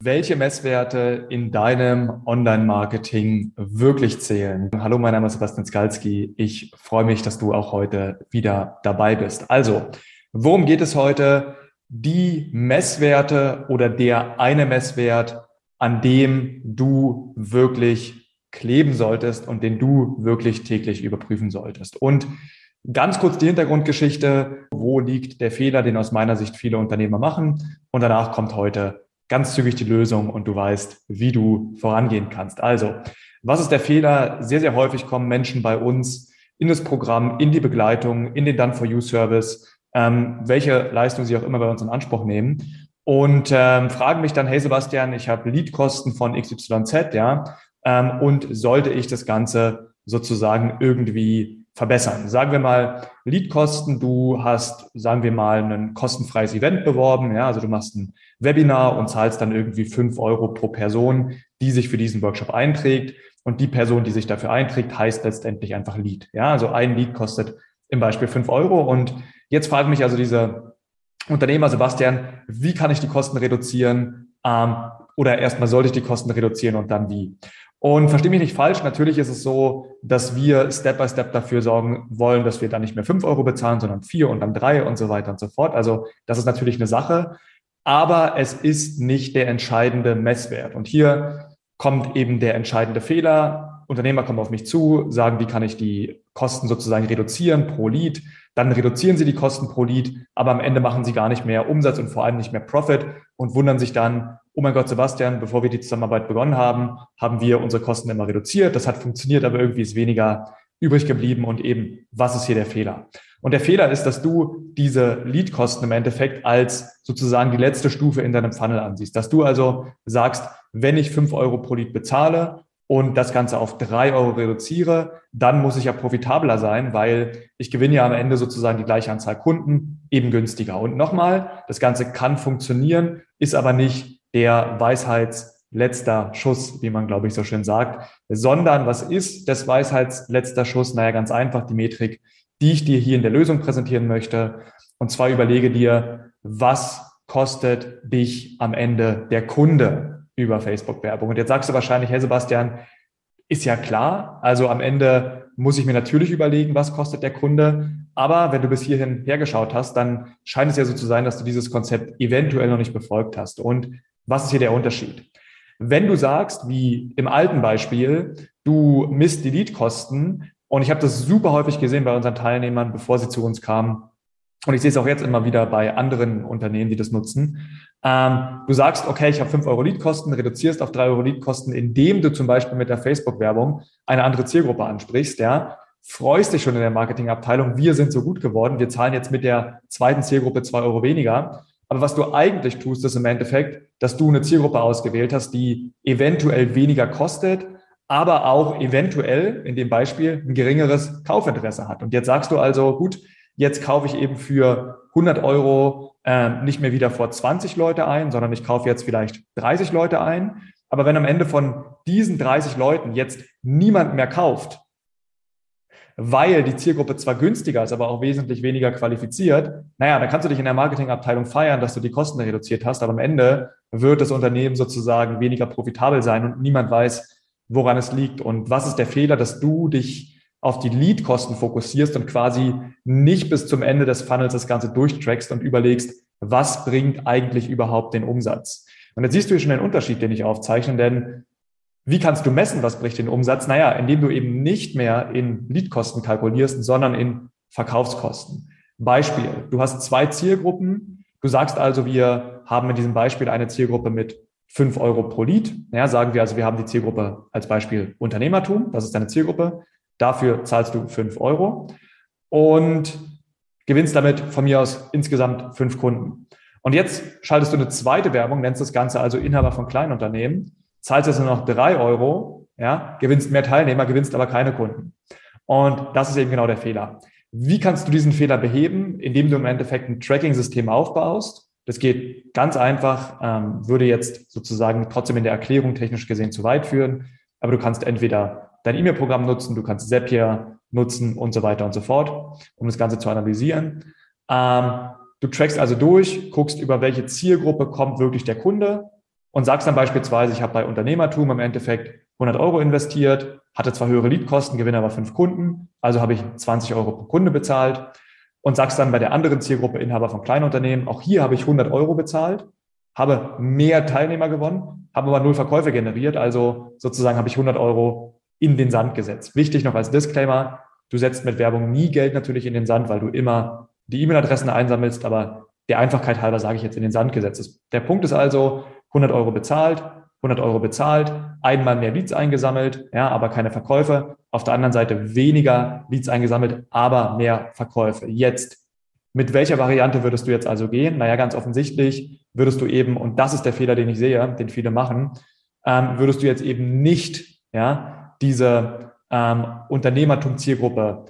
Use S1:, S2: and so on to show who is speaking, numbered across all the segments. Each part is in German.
S1: welche Messwerte in deinem Online-Marketing wirklich zählen. Hallo, mein Name ist Sebastian Skalski. Ich freue mich, dass du auch heute wieder dabei bist. Also, worum geht es heute? Die Messwerte oder der eine Messwert, an dem du wirklich kleben solltest und den du wirklich täglich überprüfen solltest. Und Ganz kurz die Hintergrundgeschichte. Wo liegt der Fehler, den aus meiner Sicht viele Unternehmer machen? Und danach kommt heute ganz zügig die Lösung und du weißt, wie du vorangehen kannst. Also, was ist der Fehler? Sehr, sehr häufig kommen Menschen bei uns in das Programm, in die Begleitung, in den Done-for-You-Service, ähm, welche Leistung sie auch immer bei uns in Anspruch nehmen und ähm, fragen mich dann, hey Sebastian, ich habe Leadkosten von XYZ, ja, ähm, und sollte ich das Ganze sozusagen irgendwie verbessern. Sagen wir mal Leadkosten, du hast, sagen wir mal, ein kostenfreies Event beworben, ja, also du machst ein Webinar und zahlst dann irgendwie fünf Euro pro Person, die sich für diesen Workshop einträgt. Und die Person, die sich dafür einträgt, heißt letztendlich einfach Lead. Ja, also ein Lead kostet im Beispiel fünf Euro. Und jetzt fragt mich also dieser Unternehmer Sebastian, wie kann ich die Kosten reduzieren? Ähm, oder erstmal sollte ich die Kosten reduzieren und dann wie? Und verstehe mich nicht falsch, natürlich ist es so, dass wir Step by Step dafür sorgen wollen, dass wir dann nicht mehr fünf Euro bezahlen, sondern vier und dann drei und so weiter und so fort. Also das ist natürlich eine Sache, aber es ist nicht der entscheidende Messwert. Und hier kommt eben der entscheidende Fehler. Unternehmer kommen auf mich zu, sagen, wie kann ich die Kosten sozusagen reduzieren pro Lead. Dann reduzieren sie die Kosten pro Lead, aber am Ende machen sie gar nicht mehr Umsatz und vor allem nicht mehr Profit und wundern sich dann, oh mein Gott, Sebastian, bevor wir die Zusammenarbeit begonnen haben, haben wir unsere Kosten immer reduziert. Das hat funktioniert, aber irgendwie ist weniger übrig geblieben und eben, was ist hier der Fehler? Und der Fehler ist, dass du diese Leadkosten im Endeffekt als sozusagen die letzte Stufe in deinem Funnel ansiehst. Dass du also sagst, wenn ich fünf Euro pro Lead bezahle und das Ganze auf drei Euro reduziere, dann muss ich ja profitabler sein, weil ich gewinne ja am Ende sozusagen die gleiche Anzahl Kunden eben günstiger. Und nochmal, das Ganze kann funktionieren, ist aber nicht der Weisheitsletzter Schuss, wie man, glaube ich, so schön sagt, sondern was ist das Weisheitsletzter Schuss? Naja, ganz einfach die Metrik, die ich dir hier in der Lösung präsentieren möchte. Und zwar überlege dir, was kostet dich am Ende der Kunde über Facebook-Werbung? Und jetzt sagst du wahrscheinlich, hey Sebastian, ist ja klar. Also am Ende muss ich mir natürlich überlegen, was kostet der Kunde. Aber wenn du bis hierhin hergeschaut hast, dann scheint es ja so zu sein, dass du dieses Konzept eventuell noch nicht befolgt hast. Und was ist hier der Unterschied? Wenn du sagst, wie im alten Beispiel, du misst die Leadkosten, und ich habe das super häufig gesehen bei unseren Teilnehmern, bevor sie zu uns kamen, und ich sehe es auch jetzt immer wieder bei anderen Unternehmen, die das nutzen. Ähm, du sagst, okay, ich habe fünf Euro Leadkosten, reduzierst auf drei Euro Leadkosten, indem du zum Beispiel mit der Facebook-Werbung eine andere Zielgruppe ansprichst, ja, freust dich schon in der Marketingabteilung, wir sind so gut geworden, wir zahlen jetzt mit der zweiten Zielgruppe zwei Euro weniger. Aber was du eigentlich tust, ist im Endeffekt, dass du eine Zielgruppe ausgewählt hast, die eventuell weniger kostet, aber auch eventuell in dem Beispiel ein geringeres Kaufinteresse hat. Und jetzt sagst du also, gut, jetzt kaufe ich eben für 100 Euro äh, nicht mehr wieder vor 20 Leute ein, sondern ich kaufe jetzt vielleicht 30 Leute ein. Aber wenn am Ende von diesen 30 Leuten jetzt niemand mehr kauft, weil die Zielgruppe zwar günstiger ist, aber auch wesentlich weniger qualifiziert, naja, dann kannst du dich in der Marketingabteilung feiern, dass du die Kosten reduziert hast, aber am Ende wird das Unternehmen sozusagen weniger profitabel sein und niemand weiß, woran es liegt. Und was ist der Fehler, dass du dich auf die Leadkosten fokussierst und quasi nicht bis zum Ende des Funnels das Ganze durchtrackst und überlegst, was bringt eigentlich überhaupt den Umsatz? Und jetzt siehst du hier schon den Unterschied, den ich aufzeichne, denn wie kannst du messen, was bricht den Umsatz? Naja, indem du eben nicht mehr in Leadkosten kalkulierst, sondern in Verkaufskosten. Beispiel, du hast zwei Zielgruppen. Du sagst also, wir haben in diesem Beispiel eine Zielgruppe mit fünf Euro pro Lead. Naja, sagen wir also, wir haben die Zielgruppe als Beispiel Unternehmertum. Das ist deine Zielgruppe. Dafür zahlst du fünf Euro und gewinnst damit von mir aus insgesamt fünf Kunden. Und jetzt schaltest du eine zweite Werbung, nennst das Ganze also Inhaber von Kleinunternehmen zahlst jetzt nur noch drei Euro, ja, gewinnst mehr Teilnehmer, gewinnst aber keine Kunden. Und das ist eben genau der Fehler. Wie kannst du diesen Fehler beheben? Indem du im Endeffekt ein Tracking-System aufbaust. Das geht ganz einfach, ähm, würde jetzt sozusagen trotzdem in der Erklärung technisch gesehen zu weit führen. Aber du kannst entweder dein E-Mail-Programm nutzen, du kannst Zapier nutzen und so weiter und so fort, um das Ganze zu analysieren. Ähm, du trackst also durch, guckst, über welche Zielgruppe kommt wirklich der Kunde, und sagst dann beispielsweise, ich habe bei Unternehmertum im Endeffekt 100 Euro investiert, hatte zwar höhere Leadkosten, gewinne aber fünf Kunden, also habe ich 20 Euro pro Kunde bezahlt und sagst dann bei der anderen Zielgruppe Inhaber von Kleinunternehmen, auch hier habe ich 100 Euro bezahlt, habe mehr Teilnehmer gewonnen, habe aber null Verkäufe generiert, also sozusagen habe ich 100 Euro in den Sand gesetzt. Wichtig noch als Disclaimer, du setzt mit Werbung nie Geld natürlich in den Sand, weil du immer die E-Mail-Adressen einsammelst, aber der Einfachkeit halber sage ich jetzt in den Sand gesetzt. Der Punkt ist also, 100 Euro bezahlt, 100 Euro bezahlt, einmal mehr Leads eingesammelt, ja, aber keine Verkäufe. Auf der anderen Seite weniger Leads eingesammelt, aber mehr Verkäufe. Jetzt, mit welcher Variante würdest du jetzt also gehen? Naja, ganz offensichtlich würdest du eben, und das ist der Fehler, den ich sehe, den viele machen, ähm, würdest du jetzt eben nicht, ja, diese ähm, Unternehmertum-Zielgruppe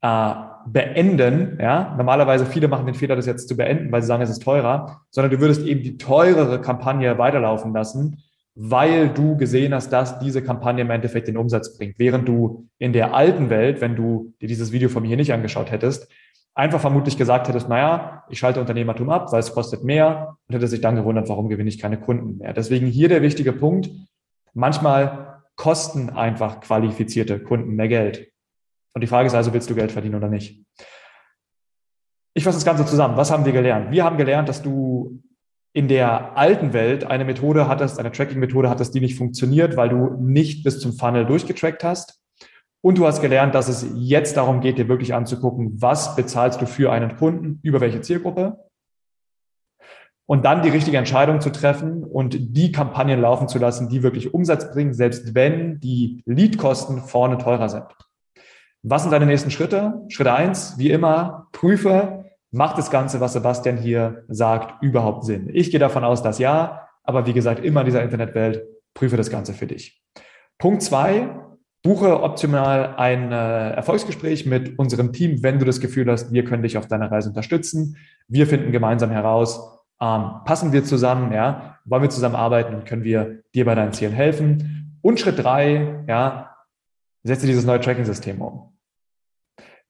S1: äh, beenden, ja, normalerweise viele machen den Fehler, das jetzt zu beenden, weil sie sagen, es ist teurer, sondern du würdest eben die teurere Kampagne weiterlaufen lassen, weil du gesehen hast, dass diese Kampagne im Endeffekt den Umsatz bringt. Während du in der alten Welt, wenn du dir dieses Video von mir hier nicht angeschaut hättest, einfach vermutlich gesagt hättest, naja, ich schalte Unternehmertum ab, weil es kostet mehr und hätte sich dann gewundert, warum gewinne ich keine Kunden mehr. Deswegen hier der wichtige Punkt. Manchmal kosten einfach qualifizierte Kunden mehr Geld. Und die Frage ist also, willst du Geld verdienen oder nicht? Ich fasse das Ganze zusammen. Was haben wir gelernt? Wir haben gelernt, dass du in der alten Welt eine Methode hattest, eine Tracking-Methode hattest, die nicht funktioniert, weil du nicht bis zum Funnel durchgetrackt hast. Und du hast gelernt, dass es jetzt darum geht, dir wirklich anzugucken, was bezahlst du für einen Kunden, über welche Zielgruppe. Und dann die richtige Entscheidung zu treffen und die Kampagnen laufen zu lassen, die wirklich Umsatz bringen, selbst wenn die Leadkosten vorne teurer sind. Was sind deine nächsten Schritte? Schritt eins, wie immer, prüfe, macht das Ganze, was Sebastian hier sagt, überhaupt Sinn? Ich gehe davon aus, dass ja, aber wie gesagt, immer in dieser Internetwelt, prüfe das Ganze für dich. Punkt zwei, buche optimal ein äh, Erfolgsgespräch mit unserem Team, wenn du das Gefühl hast, wir können dich auf deiner Reise unterstützen. Wir finden gemeinsam heraus, ähm, passen wir zusammen, ja, wollen wir zusammenarbeiten und können wir dir bei deinen Zielen helfen. Und Schritt drei, ja, setze dieses neue Tracking-System um.